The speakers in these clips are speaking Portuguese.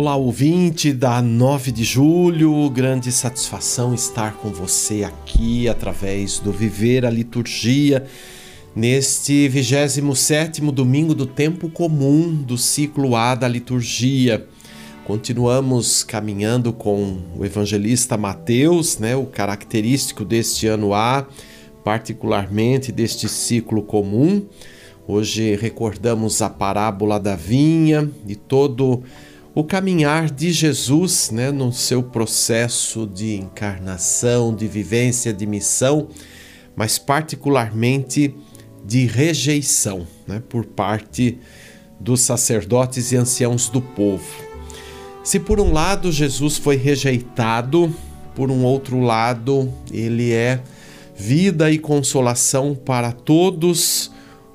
Olá, ouvinte da 9 de julho, grande satisfação estar com você aqui através do Viver a Liturgia, neste 27 domingo do tempo comum do ciclo A da liturgia. Continuamos caminhando com o evangelista Mateus, né, o característico deste ano A, particularmente deste ciclo comum. Hoje recordamos a parábola da vinha e todo o o caminhar de Jesus né, no seu processo de encarnação, de vivência, de missão, mas particularmente de rejeição né, por parte dos sacerdotes e anciãos do povo. Se por um lado Jesus foi rejeitado, por um outro lado ele é vida e consolação para todos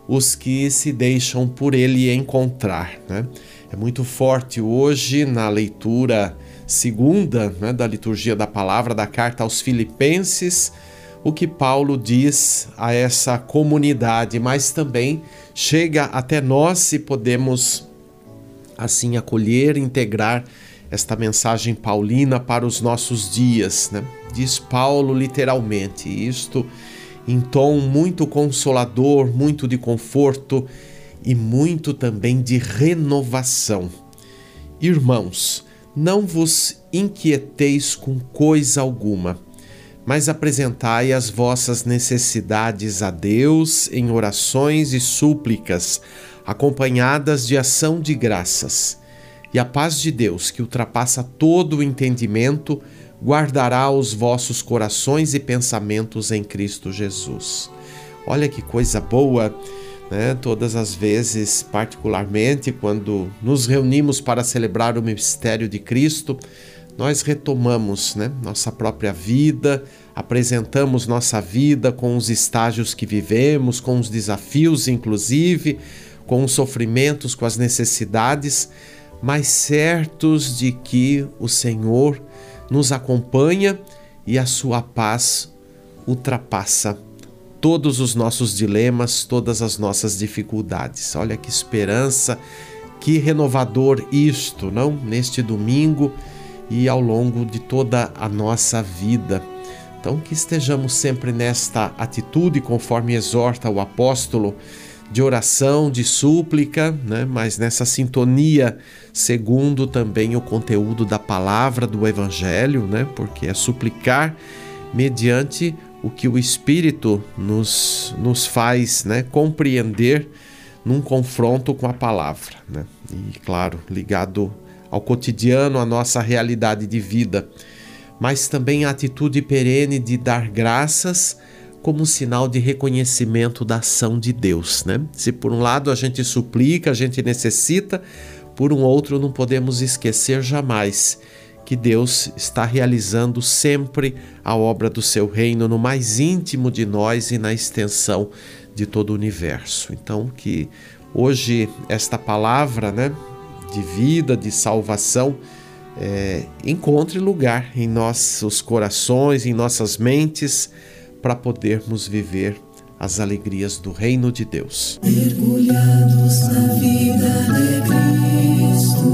os que se deixam por ele encontrar. Né? É muito forte hoje na leitura segunda né, da liturgia da palavra da carta aos Filipenses, o que Paulo diz a essa comunidade, mas também chega até nós se podemos assim acolher, integrar esta mensagem paulina para os nossos dias, né? Diz Paulo literalmente, isto em tom muito consolador, muito de conforto e muito também de renovação. Irmãos, não vos inquieteis com coisa alguma, mas apresentai as vossas necessidades a Deus em orações e súplicas, acompanhadas de ação de graças. E a paz de Deus, que ultrapassa todo o entendimento, guardará os vossos corações e pensamentos em Cristo Jesus. Olha que coisa boa! Né? Todas as vezes, particularmente quando nos reunimos para celebrar o mistério de Cristo, nós retomamos né, nossa própria vida, apresentamos nossa vida com os estágios que vivemos, com os desafios, inclusive, com os sofrimentos, com as necessidades, mas certos de que o Senhor nos acompanha e a sua paz ultrapassa todos os nossos dilemas, todas as nossas dificuldades. Olha que esperança, que renovador isto, não? Neste domingo e ao longo de toda a nossa vida. Então, que estejamos sempre nesta atitude, conforme exorta o apóstolo, de oração, de súplica, né? mas nessa sintonia, segundo também o conteúdo da palavra do Evangelho, né? porque é suplicar mediante o que o Espírito nos, nos faz né, compreender num confronto com a palavra. Né? E, claro, ligado ao cotidiano, à nossa realidade de vida, mas também a atitude perene de dar graças como sinal de reconhecimento da ação de Deus. Né? Se por um lado a gente suplica, a gente necessita, por um outro não podemos esquecer jamais que Deus está realizando sempre a obra do seu reino no mais íntimo de nós e na extensão de todo o universo. Então, que hoje esta palavra né, de vida, de salvação, é, encontre lugar em nossos corações, em nossas mentes, para podermos viver as alegrias do reino de Deus. Mergulhados na vida de Cristo,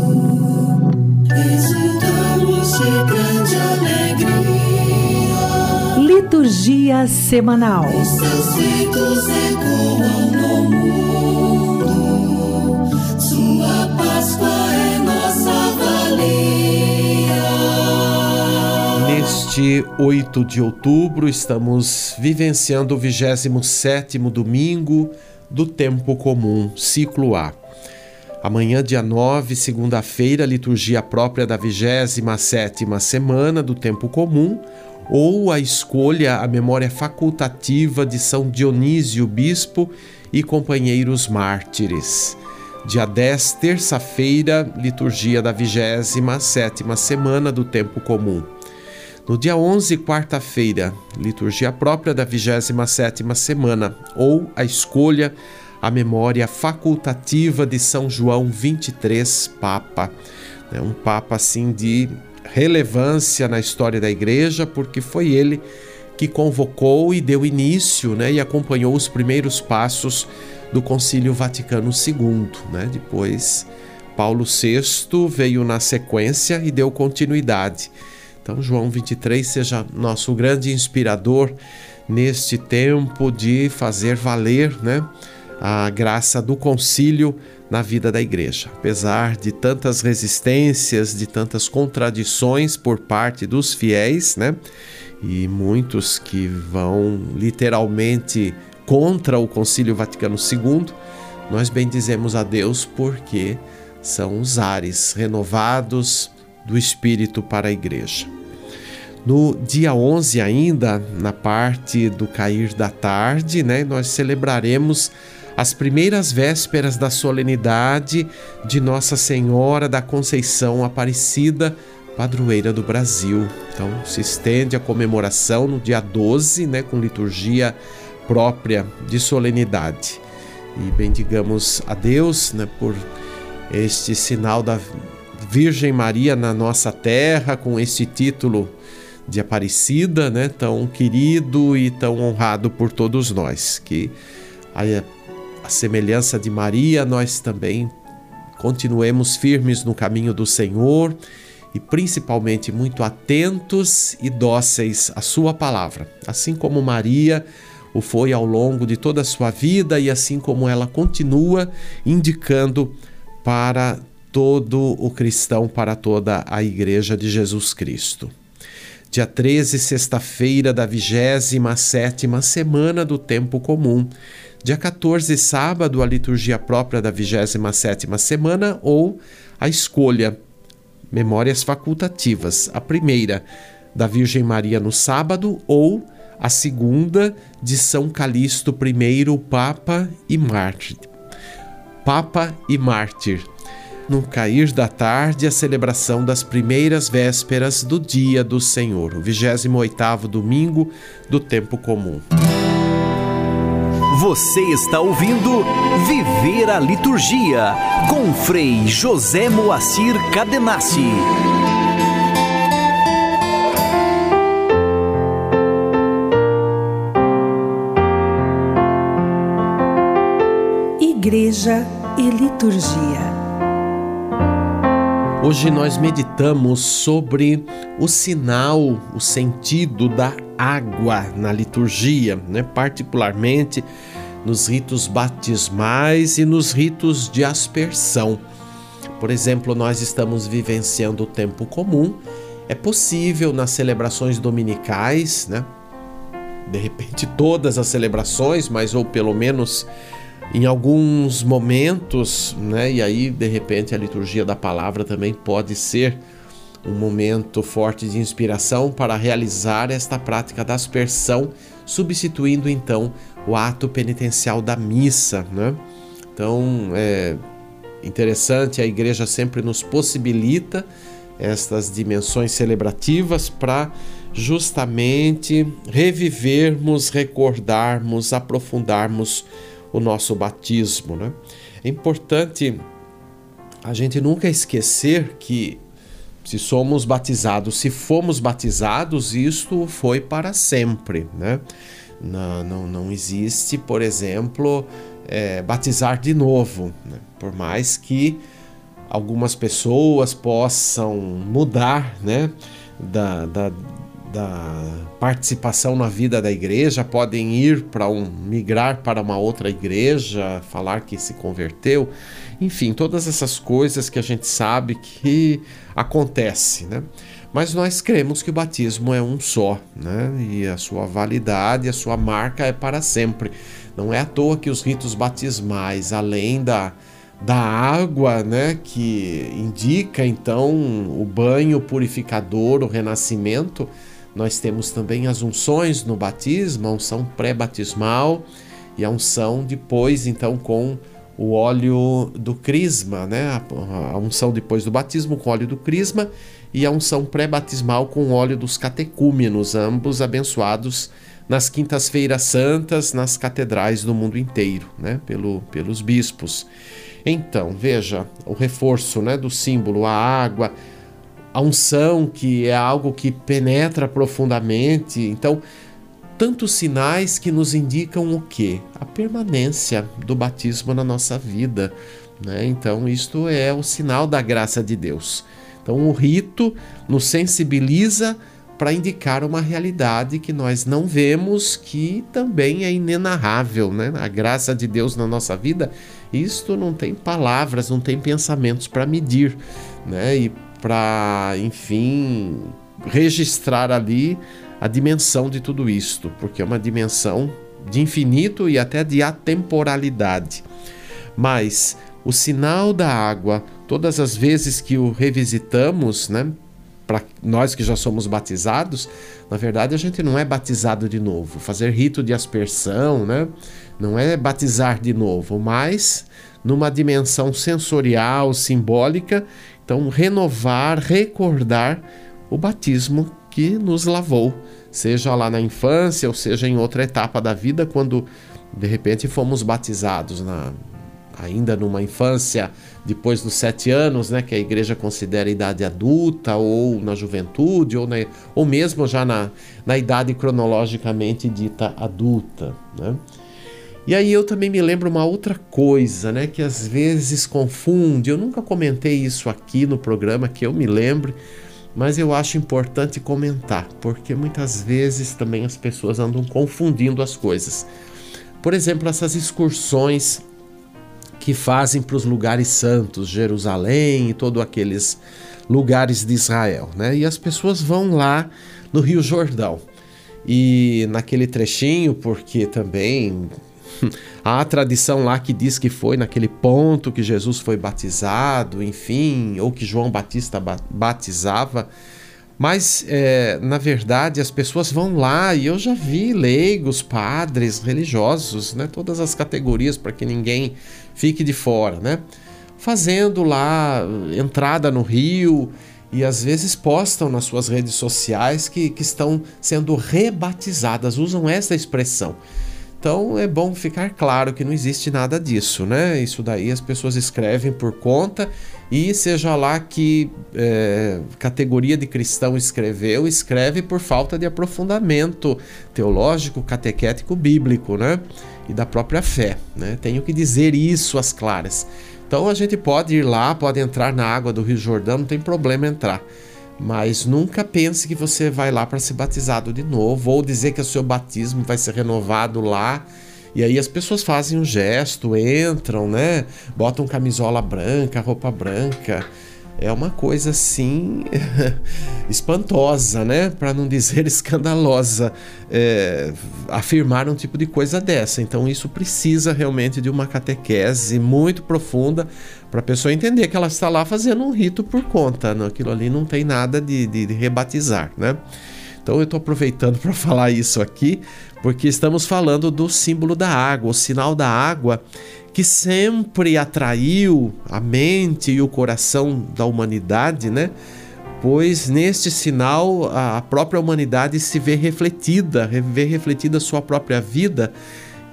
Liturgia semanal. Os ecoam no mundo. Sua Páscoa é nossa valia. Neste 8 de outubro, estamos vivenciando o 27 domingo do tempo comum, ciclo A. Amanhã, dia 9, segunda-feira, liturgia própria da 27ª semana do tempo comum, ou a escolha, a memória facultativa de São Dionísio Bispo e companheiros mártires. Dia 10, terça-feira, liturgia da 27 semana do tempo comum. No dia 11, quarta-feira, liturgia própria da 27 semana, ou a escolha, a memória facultativa de São João 23, Papa. É um Papa assim de relevância na história da Igreja, porque foi ele que convocou e deu início né, e acompanhou os primeiros passos do Concílio Vaticano II. Né? Depois, Paulo VI veio na sequência e deu continuidade. Então, João 23 seja nosso grande inspirador neste tempo de fazer valer né, a graça do concílio na vida da igreja. Apesar de tantas resistências, de tantas contradições por parte dos fiéis, né? E muitos que vão literalmente contra o Concílio Vaticano II, nós bendizemos a Deus porque são os ares renovados do Espírito para a igreja. No dia 11 ainda, na parte do cair da tarde, né, nós celebraremos as primeiras vésperas da solenidade de Nossa Senhora da Conceição Aparecida, padroeira do Brasil. Então, se estende a comemoração no dia 12, né, com liturgia própria de solenidade. E bendigamos a Deus né, por este sinal da Virgem Maria na nossa terra, com este título de Aparecida, né, tão querido e tão honrado por todos nós. Que a a semelhança de Maria, nós também continuemos firmes no caminho do Senhor e principalmente muito atentos e dóceis à Sua palavra, assim como Maria o foi ao longo de toda a sua vida e assim como ela continua indicando para todo o cristão, para toda a Igreja de Jesus Cristo. Dia 13, sexta-feira da 27 semana do tempo comum. Dia 14, sábado, a liturgia própria da 27ª semana ou a escolha, memórias facultativas. A primeira, da Virgem Maria no sábado ou a segunda, de São Calixto I, Papa e Mártir. Papa e Mártir. No cair da tarde, a celebração das primeiras vésperas do dia do Senhor, o 28º domingo do tempo comum. Você está ouvindo Viver a Liturgia com Frei José Moacir Cadenassi. Igreja e Liturgia. Hoje nós meditamos sobre o sinal, o sentido da água na liturgia, né? particularmente nos ritos batismais e nos ritos de aspersão. Por exemplo, nós estamos vivenciando o tempo comum. É possível nas celebrações dominicais, né? De repente todas as celebrações, mas ou pelo menos em alguns momentos, né? E aí de repente a liturgia da palavra também pode ser um momento forte de inspiração para realizar esta prática da aspersão, substituindo então o ato penitencial da missa. Né? Então é interessante, a igreja sempre nos possibilita estas dimensões celebrativas para justamente revivermos, recordarmos, aprofundarmos o nosso batismo. Né? É importante a gente nunca esquecer que se somos batizados, se fomos batizados, isto foi para sempre, né? Não, não, não existe, por exemplo, é, batizar de novo, né? por mais que algumas pessoas possam mudar, né? Da, da, da participação na vida da igreja, podem ir para um migrar para uma outra igreja, falar que se converteu, enfim, todas essas coisas que a gente sabe que acontece, né? Mas nós cremos que o batismo é um só, né? E a sua validade, a sua marca é para sempre. Não é à toa que os ritos batismais, além da da água, né, que indica então o banho purificador, o renascimento, nós temos também as unções no batismo, a unção pré-batismal e a unção depois, então, com o óleo do crisma, né? A unção depois do batismo com óleo do crisma e a unção pré-batismal com óleo dos catecúmenos, ambos abençoados nas quintas-feiras santas nas catedrais do mundo inteiro, né? Pelo, pelos bispos. Então, veja o reforço né, do símbolo, a água, a unção, que é algo que penetra profundamente. Então, tantos sinais que nos indicam o quê? A permanência do batismo na nossa vida. Né? Então, isto é o sinal da graça de Deus. Então, o rito nos sensibiliza para indicar uma realidade que nós não vemos, que também é inenarrável, né? A graça de Deus na nossa vida, isto não tem palavras, não tem pensamentos para medir, né? E para, enfim, registrar ali a dimensão de tudo isto, porque é uma dimensão de infinito e até de atemporalidade. Mas o sinal da água, todas as vezes que o revisitamos, né? para nós que já somos batizados, na verdade a gente não é batizado de novo. Fazer rito de aspersão, né? Não é batizar de novo, mas numa dimensão sensorial, simbólica, então renovar, recordar o batismo que nos lavou, seja lá na infância ou seja em outra etapa da vida, quando de repente fomos batizados na ainda numa infância depois dos sete anos, né, que a igreja considera idade adulta, ou na juventude, ou, na, ou mesmo já na, na idade cronologicamente dita adulta. Né? E aí eu também me lembro uma outra coisa, né, que às vezes confunde. Eu nunca comentei isso aqui no programa que eu me lembre, mas eu acho importante comentar, porque muitas vezes também as pessoas andam confundindo as coisas. Por exemplo, essas excursões que fazem para os lugares santos, Jerusalém e todos aqueles lugares de Israel, né? E as pessoas vão lá no Rio Jordão. E naquele trechinho, porque também há a tradição lá que diz que foi naquele ponto que Jesus foi batizado, enfim, ou que João Batista batizava. Mas, é, na verdade, as pessoas vão lá e eu já vi leigos, padres, religiosos, né, todas as categorias para que ninguém fique de fora, né? Fazendo lá entrada no rio e às vezes postam nas suas redes sociais que, que estão sendo rebatizadas, usam essa expressão. Então é bom ficar claro que não existe nada disso, né? Isso daí as pessoas escrevem por conta e seja lá que é, categoria de cristão escreveu, escreve por falta de aprofundamento teológico, catequético, bíblico, né? E da própria fé. Né? Tenho que dizer isso às claras. Então a gente pode ir lá, pode entrar na água do Rio Jordão, não tem problema entrar. Mas nunca pense que você vai lá para ser batizado de novo, ou dizer que o seu batismo vai ser renovado lá. E aí as pessoas fazem um gesto, entram, né? Botam camisola branca, roupa branca é uma coisa assim espantosa, né? Para não dizer escandalosa, é, afirmar um tipo de coisa dessa. Então isso precisa realmente de uma catequese muito profunda para a pessoa entender que ela está lá fazendo um rito por conta. Né? Aquilo ali não tem nada de, de, de rebatizar, né? Então eu estou aproveitando para falar isso aqui, porque estamos falando do símbolo da água, o sinal da água que sempre atraiu a mente e o coração da humanidade, né? Pois neste sinal a própria humanidade se vê refletida, vê refletida sua própria vida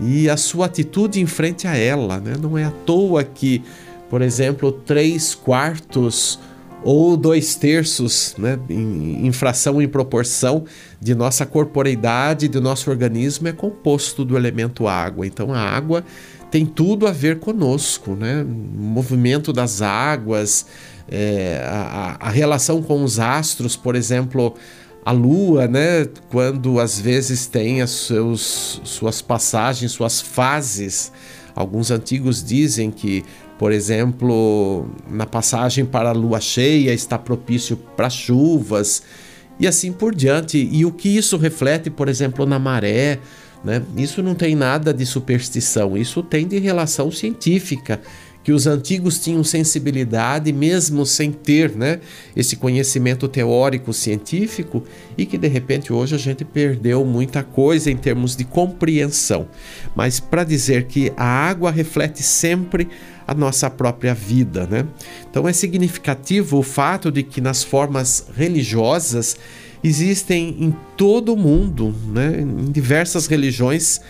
e a sua atitude em frente a ela, né? Não é à toa que, por exemplo, três quartos ou dois terços, né, em, em fração em proporção de nossa corporeidade, do nosso organismo é composto do elemento água. Então a água tem tudo a ver conosco, né? O movimento das águas, é, a, a relação com os astros, por exemplo, a Lua, né? Quando às vezes tem as seus, suas passagens, suas fases. Alguns antigos dizem que, por exemplo, na passagem para a Lua cheia está propício para chuvas e assim por diante. E o que isso reflete, por exemplo, na maré né? Isso não tem nada de superstição, isso tem de relação científica, que os antigos tinham sensibilidade, mesmo sem ter né, esse conhecimento teórico científico, e que de repente hoje a gente perdeu muita coisa em termos de compreensão. Mas para dizer que a água reflete sempre a nossa própria vida, né? Então é significativo o fato de que nas formas religiosas existem em todo o mundo, né, em diversas religiões,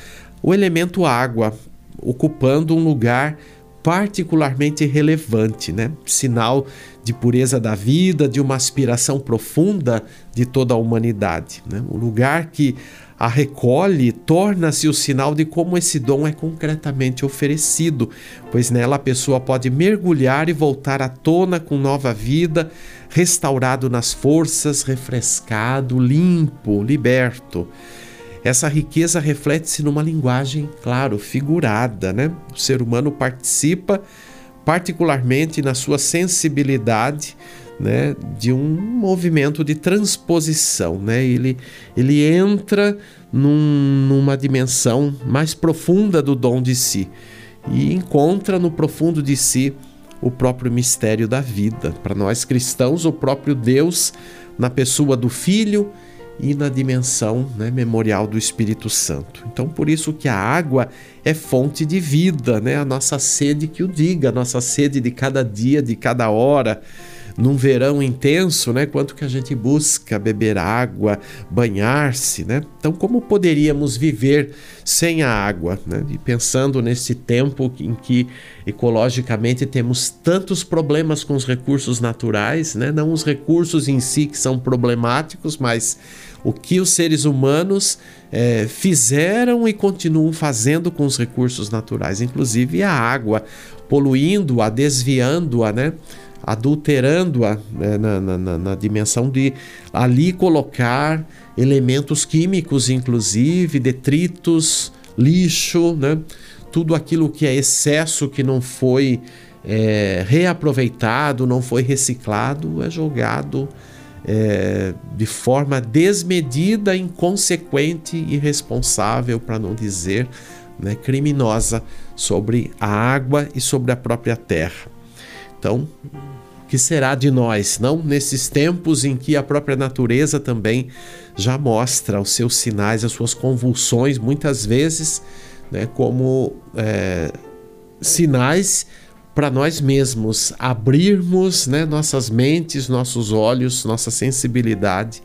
o elemento água ocupando um lugar particularmente relevante, né? Sinal de pureza da vida, de uma aspiração profunda de toda a humanidade. Né? O lugar que a recolhe torna-se o sinal de como esse dom é concretamente oferecido, pois nela a pessoa pode mergulhar e voltar à tona com nova vida, restaurado nas forças, refrescado, limpo, liberto. Essa riqueza reflete-se numa linguagem, claro, figurada, né? O ser humano participa particularmente na sua sensibilidade, né, de um movimento de transposição, né? Ele ele entra num, numa dimensão mais profunda do dom de si e encontra no profundo de si o próprio mistério da vida. Para nós cristãos, o próprio Deus na pessoa do Filho e na dimensão né, memorial do Espírito Santo. Então, por isso que a água é fonte de vida, né? A nossa sede que o diga, a nossa sede de cada dia, de cada hora num verão intenso, né? Quanto que a gente busca beber água, banhar-se, né? Então, como poderíamos viver sem a água, né? E pensando nesse tempo em que ecologicamente temos tantos problemas com os recursos naturais, né? Não os recursos em si que são problemáticos, mas o que os seres humanos é, fizeram e continuam fazendo com os recursos naturais, inclusive a água, poluindo-a, desviando-a, né? Adulterando-a né, na, na, na, dimensão de ali colocar elementos químicos, inclusive detritos, lixo, né? tudo aquilo que é excesso que não foi é, reaproveitado, não foi reciclado, é jogado é, de forma desmedida, inconsequente, irresponsável, para não dizer né, criminosa, sobre a água e sobre a própria terra. Então, que será de nós, não? Nesses tempos em que a própria natureza também já mostra os seus sinais, as suas convulsões, muitas vezes, né, como é, sinais para nós mesmos abrirmos né, nossas mentes, nossos olhos, nossa sensibilidade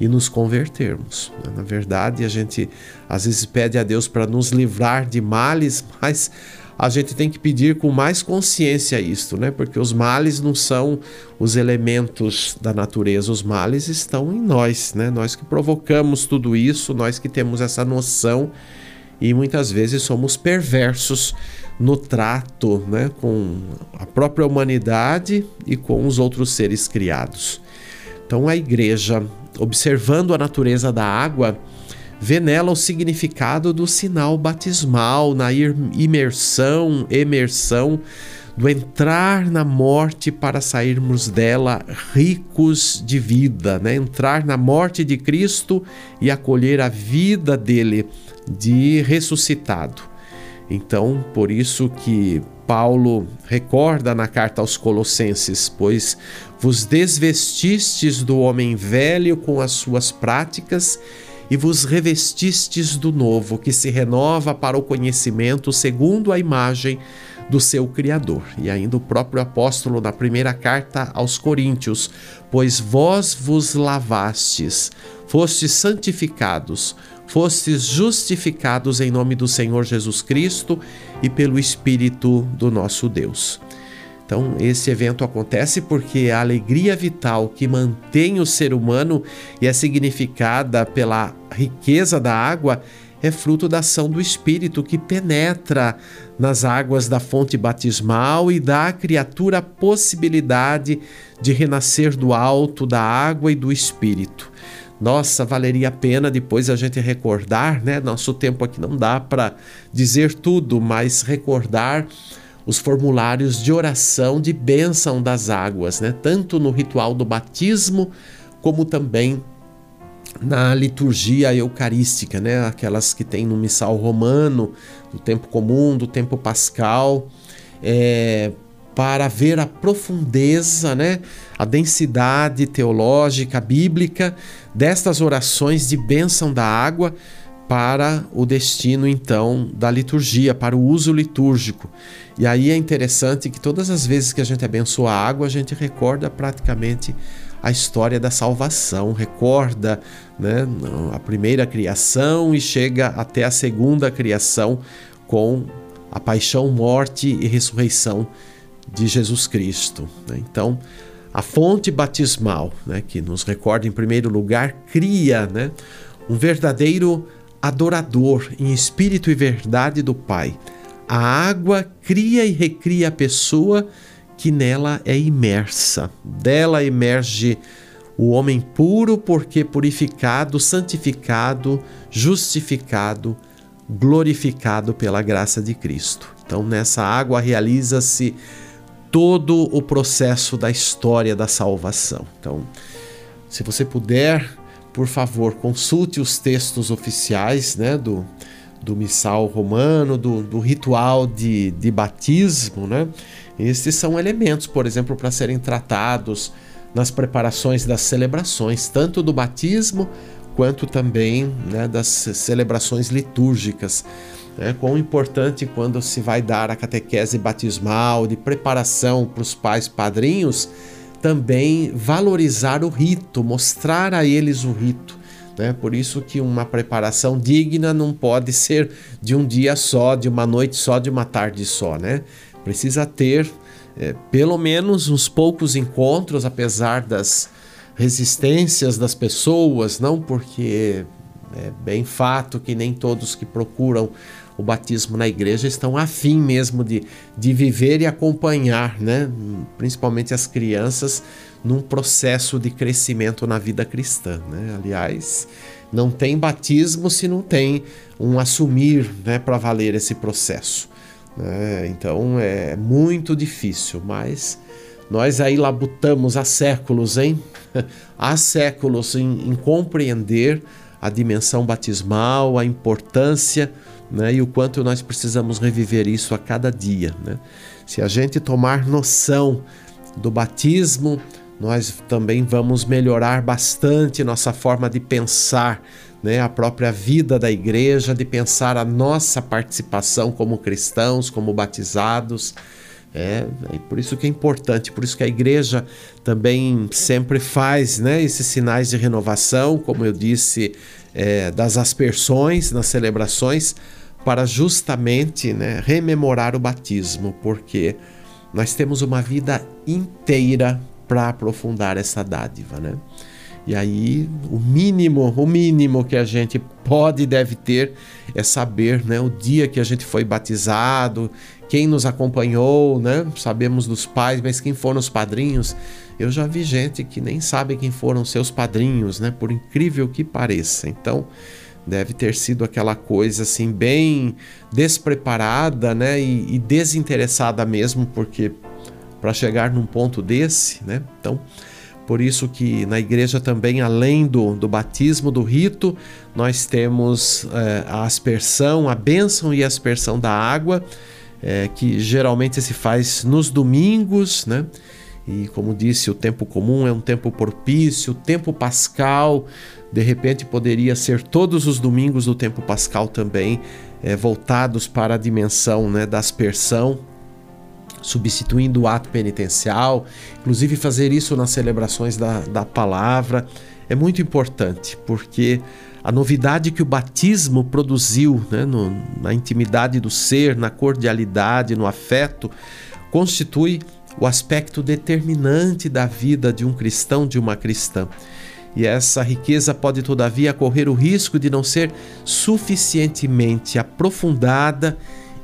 e nos convertermos. Na verdade, a gente às vezes pede a Deus para nos livrar de males, mas a gente tem que pedir com mais consciência isto, né? Porque os males não são os elementos da natureza, os males estão em nós, né? Nós que provocamos tudo isso, nós que temos essa noção e muitas vezes somos perversos no trato, né, com a própria humanidade e com os outros seres criados. Então a igreja, observando a natureza da água, vê nela o significado do sinal batismal, na imersão, emersão, do entrar na morte para sairmos dela ricos de vida, né? entrar na morte de Cristo e acolher a vida dele de ressuscitado. Então, por isso que Paulo recorda na carta aos Colossenses: Pois vos desvestistes do homem velho com as suas práticas e vos revestistes do novo, que se renova para o conhecimento segundo a imagem do seu Criador. E ainda o próprio apóstolo, na primeira carta aos Coríntios: Pois vós vos lavastes, fostes santificados, fostes justificados em nome do Senhor Jesus Cristo e pelo Espírito do nosso Deus. Então, esse evento acontece porque a alegria vital que mantém o ser humano e é significada pela riqueza da água é fruto da ação do Espírito que penetra nas águas da fonte batismal e dá à criatura a possibilidade de renascer do alto, da água e do Espírito. Nossa, valeria a pena depois a gente recordar, né? Nosso tempo aqui não dá para dizer tudo, mas recordar os formulários de oração de bênção das águas, né? tanto no ritual do batismo, como também na liturgia eucarística, né? aquelas que tem no missal romano, do tempo comum, do tempo pascal. é, para ver a profundeza, né, a densidade teológica, bíblica destas orações de bênção da água para o destino então da liturgia, para o uso litúrgico. E aí é interessante que todas as vezes que a gente abençoa a água, a gente recorda praticamente a história da salvação, recorda né, a primeira criação e chega até a segunda criação com a paixão, morte e ressurreição de Jesus Cristo. Né? Então, a fonte batismal, né, que nos recorda em primeiro lugar, cria né, um verdadeiro adorador em espírito e verdade do Pai. A água cria e recria a pessoa que nela é imersa. Dela emerge o homem puro, porque purificado, santificado, justificado, glorificado pela graça de Cristo. Então, nessa água realiza-se todo o processo da história da salvação. Então, se você puder, por favor, consulte os textos oficiais né, do, do missal romano, do, do ritual de, de batismo. Né? Estes são elementos, por exemplo, para serem tratados nas preparações das celebrações, tanto do batismo quanto também né, das celebrações litúrgicas. Né? Quão importante quando se vai dar a catequese batismal, de preparação para os pais padrinhos, também valorizar o rito, mostrar a eles o rito. Né? Por isso que uma preparação digna não pode ser de um dia só, de uma noite só, de uma tarde só. Né? Precisa ter é, pelo menos uns poucos encontros, apesar das resistências das pessoas, não porque é bem fato que nem todos que procuram o batismo na igreja estão afim mesmo de, de viver e acompanhar, né? principalmente as crianças, num processo de crescimento na vida cristã. Né? Aliás, não tem batismo se não tem um assumir né, para valer esse processo. Né? Então é muito difícil, mas nós aí labutamos há séculos, hein? há séculos em, em compreender a dimensão batismal, a importância né? e o quanto nós precisamos reviver isso a cada dia. Né? Se a gente tomar noção do batismo, nós também vamos melhorar bastante nossa forma de pensar, né, a própria vida da igreja, de pensar a nossa participação como cristãos, como batizados. É, é por isso que é importante, por isso que a igreja também sempre faz né, esses sinais de renovação, como eu disse, é, das aspersões nas celebrações, para justamente né, rememorar o batismo, porque nós temos uma vida inteira para aprofundar essa dádiva, né? E aí, o mínimo, o mínimo que a gente pode e deve ter é saber, né, o dia que a gente foi batizado, quem nos acompanhou, né? Sabemos dos pais, mas quem foram os padrinhos? Eu já vi gente que nem sabe quem foram seus padrinhos, né? Por incrível que pareça. Então, deve ter sido aquela coisa assim bem despreparada, né? E, e desinteressada mesmo, porque para chegar num ponto desse, né? Então, por isso que na igreja também, além do, do batismo, do rito, nós temos é, a aspersão, a bênção e a aspersão da água, é, que geralmente se faz nos domingos, né? E como disse, o tempo comum é um tempo propício, o tempo pascal, de repente poderia ser todos os domingos do tempo pascal também, é, voltados para a dimensão né, da aspersão, substituindo o ato penitencial, inclusive fazer isso nas celebrações da, da palavra, é muito importante, porque a novidade que o batismo produziu né, no, na intimidade do ser, na cordialidade, no afeto, constitui o aspecto determinante da vida de um cristão, de uma cristã. E essa riqueza pode, todavia, correr o risco de não ser suficientemente aprofundada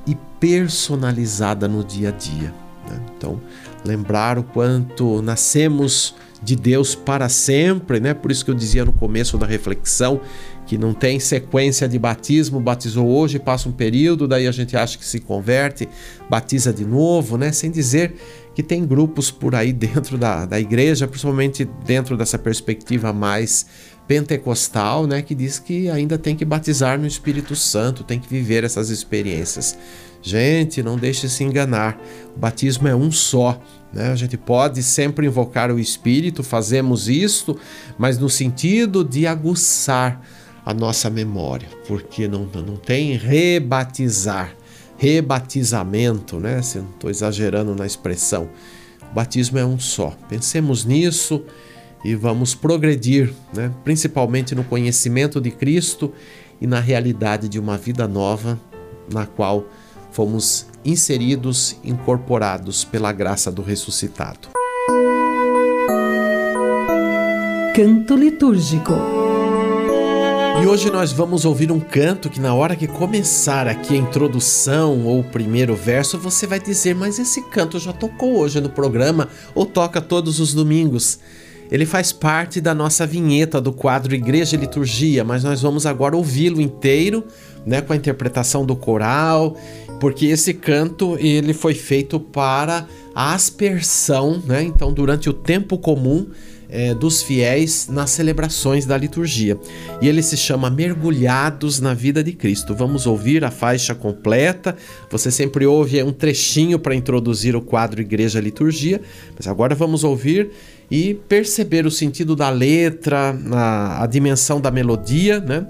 e personalizada no dia a dia. Né? Então, lembrar o quanto nascemos de Deus para sempre, né? Por isso que eu dizia no começo da reflexão que não tem sequência de batismo, batizou hoje, passa um período, daí a gente acha que se converte, batiza de novo, né? Sem dizer que tem grupos por aí dentro da, da igreja, principalmente dentro dessa perspectiva mais pentecostal, né, que diz que ainda tem que batizar no Espírito Santo, tem que viver essas experiências. Gente, não deixe se enganar. O batismo é um só. Né? A gente pode sempre invocar o Espírito, fazemos isto, mas no sentido de aguçar a nossa memória, porque não, não tem rebatizar, rebatizamento, né? Se não estou exagerando na expressão. O batismo é um só. Pensemos nisso e vamos progredir, né? principalmente no conhecimento de Cristo e na realidade de uma vida nova na qual fomos inseridos, incorporados pela graça do ressuscitado. Canto litúrgico. E hoje nós vamos ouvir um canto que, na hora que começar aqui a introdução ou o primeiro verso, você vai dizer: Mas esse canto já tocou hoje no programa ou toca todos os domingos? Ele faz parte da nossa vinheta do quadro Igreja e Liturgia, mas nós vamos agora ouvi-lo inteiro, né, com a interpretação do coral, porque esse canto ele foi feito para a aspersão, né? Então, durante o tempo comum é, dos fiéis nas celebrações da liturgia. E ele se chama Mergulhados na Vida de Cristo. Vamos ouvir a faixa completa. Você sempre ouve um trechinho para introduzir o quadro Igreja Liturgia, mas agora vamos ouvir e perceber o sentido da letra, a, a dimensão da melodia, né?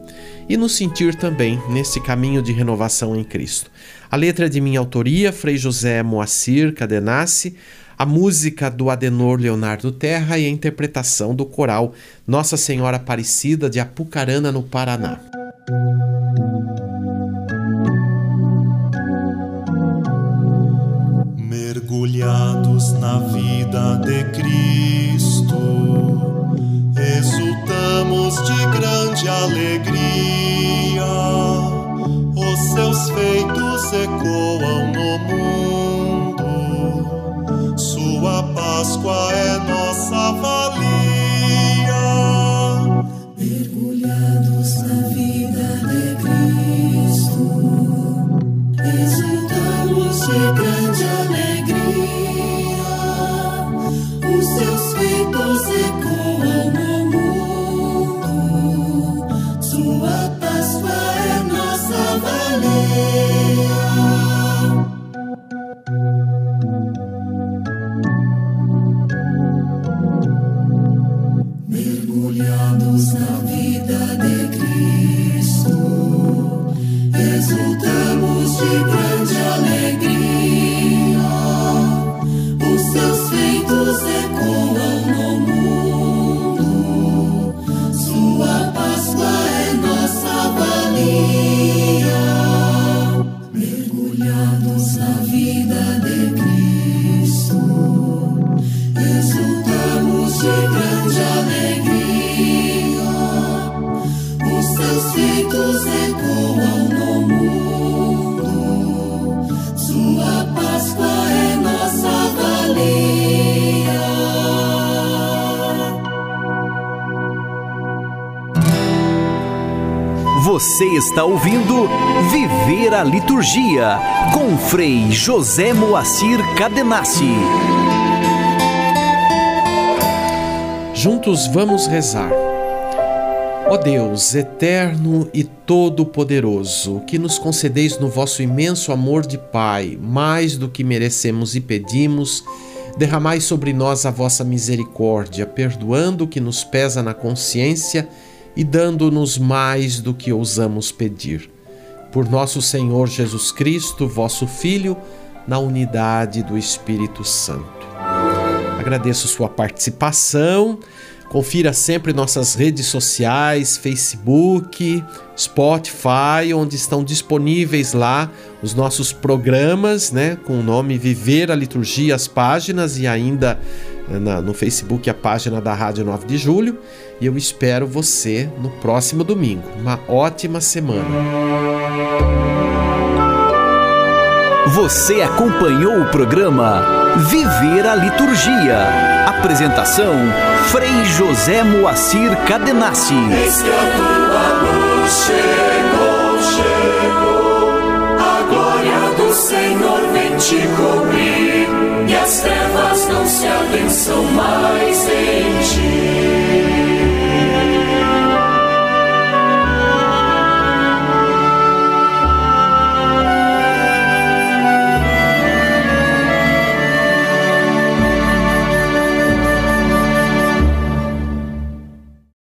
E nos sentir também nesse caminho de renovação em Cristo. A letra é de minha autoria, Frei José Moacir Cadenassi a música do Adenor Leonardo Terra e a interpretação do coral Nossa Senhora Aparecida de Apucarana, no Paraná. Mergulhados na vida de Cristo, exultamos de grande alegria. Os seus feitos ecoam no mundo sua Páscoa é nossa valia. Mergulhados na vida de Cristo, exultamos de grande alegria. Os seus feitos ecoam Você está ouvindo Viver a Liturgia com Frei José Moacir Cadenassi. Juntos vamos rezar. Ó Deus, eterno e todo-poderoso, que nos concedeis no vosso imenso amor de Pai, mais do que merecemos e pedimos, derramai sobre nós a vossa misericórdia, perdoando o que nos pesa na consciência e dando-nos mais do que ousamos pedir. Por nosso Senhor Jesus Cristo, vosso Filho, na unidade do Espírito Santo. Agradeço sua participação. Confira sempre nossas redes sociais, Facebook, Spotify, onde estão disponíveis lá os nossos programas, né, com o nome Viver a Liturgia, as páginas e ainda eh, na, no Facebook a página da Rádio 9 de Julho. E eu espero você no próximo domingo. Uma ótima semana. Você acompanhou o programa Viver a Liturgia. Apresentação Frei José Moacir Cadenassi. Eis a tua luz chegou, chegou. A glória do Senhor vem te cobrir e as trevas pensam mais em ti.